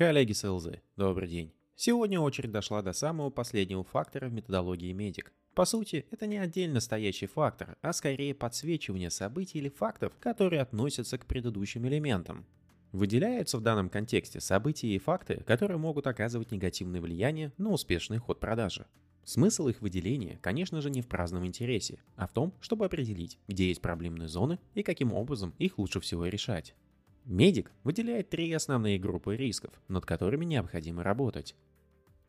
Коллеги с добрый день. Сегодня очередь дошла до самого последнего фактора в методологии медик. По сути, это не отдельно стоящий фактор, а скорее подсвечивание событий или фактов, которые относятся к предыдущим элементам. Выделяются в данном контексте события и факты, которые могут оказывать негативное влияние на успешный ход продажи. Смысл их выделения, конечно же, не в праздном интересе, а в том, чтобы определить, где есть проблемные зоны и каким образом их лучше всего решать. Медик выделяет три основные группы рисков, над которыми необходимо работать.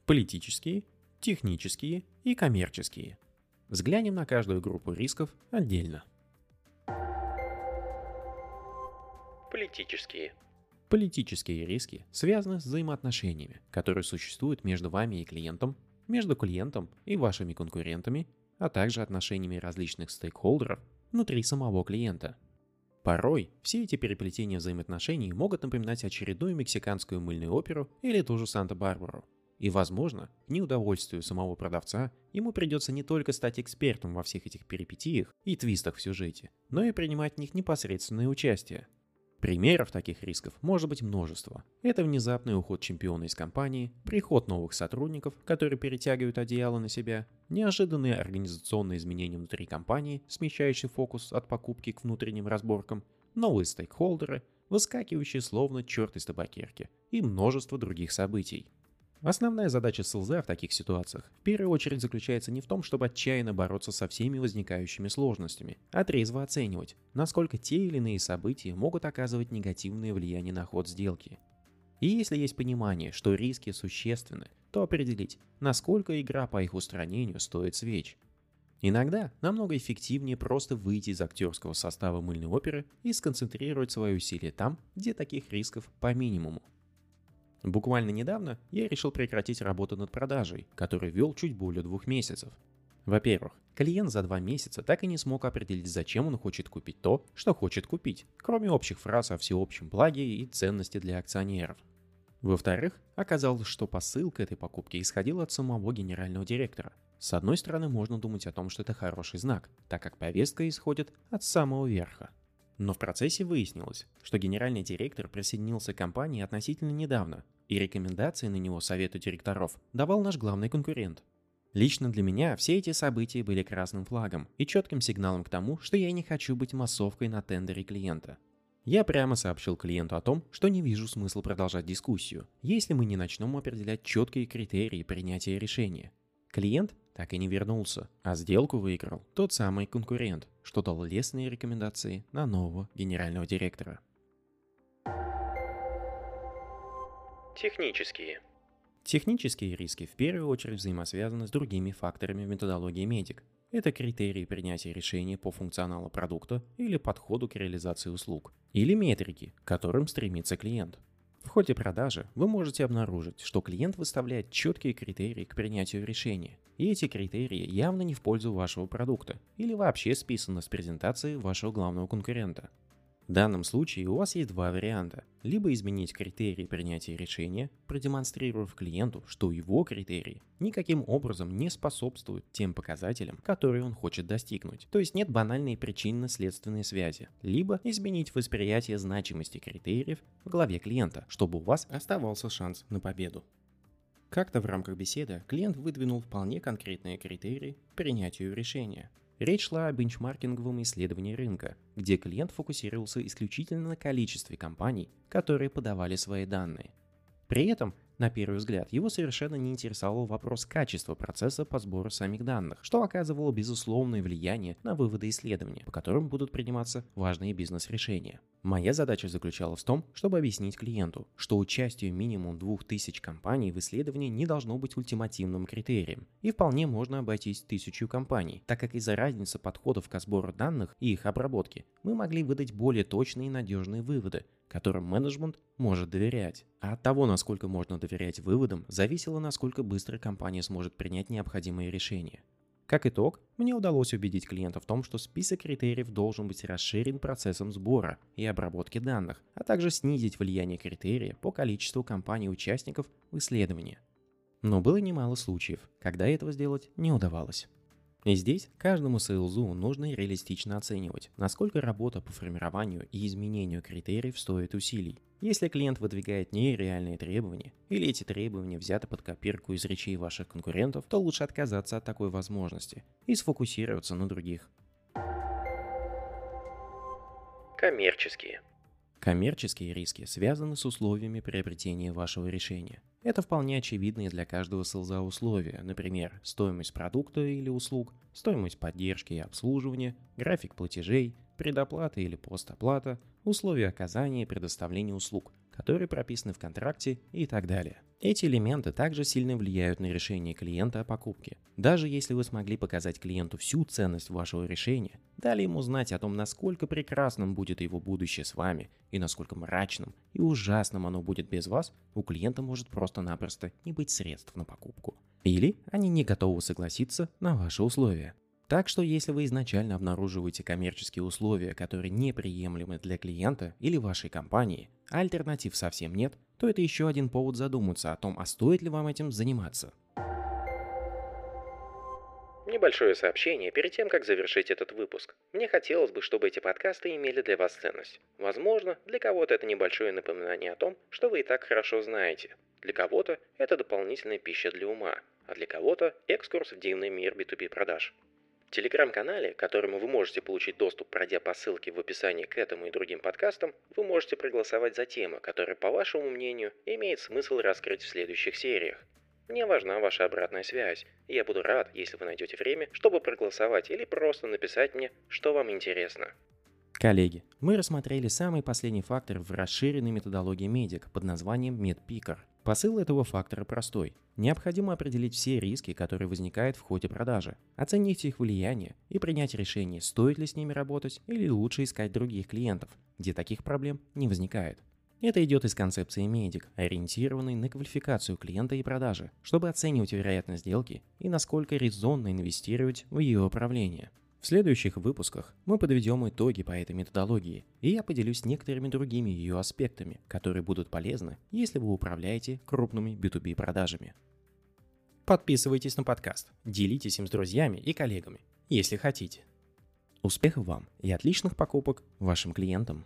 Политические, технические и коммерческие. Взглянем на каждую группу рисков отдельно. Политические. Политические риски связаны с взаимоотношениями, которые существуют между вами и клиентом, между клиентом и вашими конкурентами, а также отношениями различных стейкхолдеров внутри самого клиента – Порой все эти переплетения взаимоотношений могут напоминать очередную мексиканскую мыльную оперу или ту же Санта-Барбару. И, возможно, к неудовольствию самого продавца ему придется не только стать экспертом во всех этих перипетиях и твистах в сюжете, но и принимать в них непосредственное участие. Примеров таких рисков может быть множество. Это внезапный уход чемпиона из компании, приход новых сотрудников, которые перетягивают одеяло на себя, неожиданные организационные изменения внутри компании, смещающие фокус от покупки к внутренним разборкам, новые стейкхолдеры, выскакивающие словно черт из табакерки и множество других событий. Основная задача СЛЗ в таких ситуациях в первую очередь заключается не в том, чтобы отчаянно бороться со всеми возникающими сложностями, а трезво оценивать, насколько те или иные события могут оказывать негативное влияние на ход сделки. И если есть понимание, что риски существенны, то определить, насколько игра по их устранению стоит свеч. Иногда намного эффективнее просто выйти из актерского состава мыльной оперы и сконцентрировать свои усилия там, где таких рисков по минимуму. Буквально недавно я решил прекратить работу над продажей, который вел чуть более двух месяцев. Во-первых, клиент за два месяца так и не смог определить, зачем он хочет купить то, что хочет купить, кроме общих фраз о всеобщем благе и ценности для акционеров. Во-вторых, оказалось, что посыл к этой покупке исходил от самого генерального директора. С одной стороны, можно думать о том, что это хороший знак, так как повестка исходит от самого верха. Но в процессе выяснилось, что генеральный директор присоединился к компании относительно недавно, и рекомендации на него совету директоров давал наш главный конкурент. Лично для меня все эти события были красным флагом и четким сигналом к тому, что я не хочу быть массовкой на тендере клиента. Я прямо сообщил клиенту о том, что не вижу смысла продолжать дискуссию, если мы не начнем определять четкие критерии принятия решения. Клиент так и не вернулся, а сделку выиграл тот самый конкурент, что дал лестные рекомендации на нового генерального директора. Технические. Технические риски в первую очередь взаимосвязаны с другими факторами в методологии медик. Это критерии принятия решения по функционалу продукта или подходу к реализации услуг, или метрики, к которым стремится клиент. В ходе продажи вы можете обнаружить, что клиент выставляет четкие критерии к принятию решения, и эти критерии явно не в пользу вашего продукта или вообще списаны с презентации вашего главного конкурента. В данном случае у вас есть два варианта. Либо изменить критерии принятия решения, продемонстрировав клиенту, что его критерии никаким образом не способствуют тем показателям, которые он хочет достигнуть. То есть нет банальной причинно-следственной связи. Либо изменить восприятие значимости критериев в голове клиента, чтобы у вас оставался шанс на победу. Как-то в рамках беседы клиент выдвинул вполне конкретные критерии принятию решения. Речь шла о бенчмаркинговом исследовании рынка, где клиент фокусировался исключительно на количестве компаний, которые подавали свои данные. При этом на первый взгляд, его совершенно не интересовал вопрос качества процесса по сбору самих данных, что оказывало безусловное влияние на выводы исследования, по которым будут приниматься важные бизнес-решения. Моя задача заключалась в том, чтобы объяснить клиенту, что участие минимум 2000 компаний в исследовании не должно быть ультимативным критерием, и вполне можно обойтись тысячу компаний, так как из-за разницы подходов к сбору данных и их обработке мы могли выдать более точные и надежные выводы, которым менеджмент может доверять. А от того, насколько можно доверять выводам, зависело, насколько быстро компания сможет принять необходимые решения. Как итог, мне удалось убедить клиента в том, что список критериев должен быть расширен процессом сбора и обработки данных, а также снизить влияние критерия по количеству компаний-участников в исследовании. Но было немало случаев, когда этого сделать не удавалось. И здесь каждому сейлзу нужно реалистично оценивать, насколько работа по формированию и изменению критериев стоит усилий. Если клиент выдвигает нереальные требования, или эти требования взяты под копирку из речей ваших конкурентов, то лучше отказаться от такой возможности и сфокусироваться на других. Коммерческие. Коммерческие риски связаны с условиями приобретения вашего решения. Это вполне очевидные для каждого селза условия, например, стоимость продукта или услуг, стоимость поддержки и обслуживания, график платежей, предоплата или постоплата, условия оказания и предоставления услуг, которые прописаны в контракте и так далее. Эти элементы также сильно влияют на решение клиента о покупке. Даже если вы смогли показать клиенту всю ценность вашего решения, дали ему знать о том, насколько прекрасным будет его будущее с вами и насколько мрачным и ужасным оно будет без вас, у клиента может просто-напросто не быть средств на покупку. Или они не готовы согласиться на ваши условия. Так что если вы изначально обнаруживаете коммерческие условия, которые неприемлемы для клиента или вашей компании, а альтернатив совсем нет, то это еще один повод задуматься о том, а стоит ли вам этим заниматься. Небольшое сообщение перед тем, как завершить этот выпуск. Мне хотелось бы, чтобы эти подкасты имели для вас ценность. Возможно, для кого-то это небольшое напоминание о том, что вы и так хорошо знаете. Для кого-то это дополнительная пища для ума, а для кого-то экскурс в дивный мир B2B продаж. В телеграм-канале, к которому вы можете получить доступ, пройдя по ссылке в описании к этому и другим подкастам, вы можете проголосовать за тему, которая, по вашему мнению, имеет смысл раскрыть в следующих сериях. Мне важна ваша обратная связь, я буду рад, если вы найдете время, чтобы проголосовать или просто написать мне, что вам интересно. Коллеги, мы рассмотрели самый последний фактор в расширенной методологии медик под названием MedPicker. Посыл этого фактора простой. Необходимо определить все риски, которые возникают в ходе продажи, оценить их влияние и принять решение, стоит ли с ними работать или лучше искать других клиентов, где таких проблем не возникает. Это идет из концепции медик, ориентированной на квалификацию клиента и продажи, чтобы оценивать вероятность сделки и насколько резонно инвестировать в ее управление. В следующих выпусках мы подведем итоги по этой методологии, и я поделюсь некоторыми другими ее аспектами, которые будут полезны, если вы управляете крупными B2B продажами. Подписывайтесь на подкаст, делитесь им с друзьями и коллегами, если хотите. Успехов вам и отличных покупок вашим клиентам!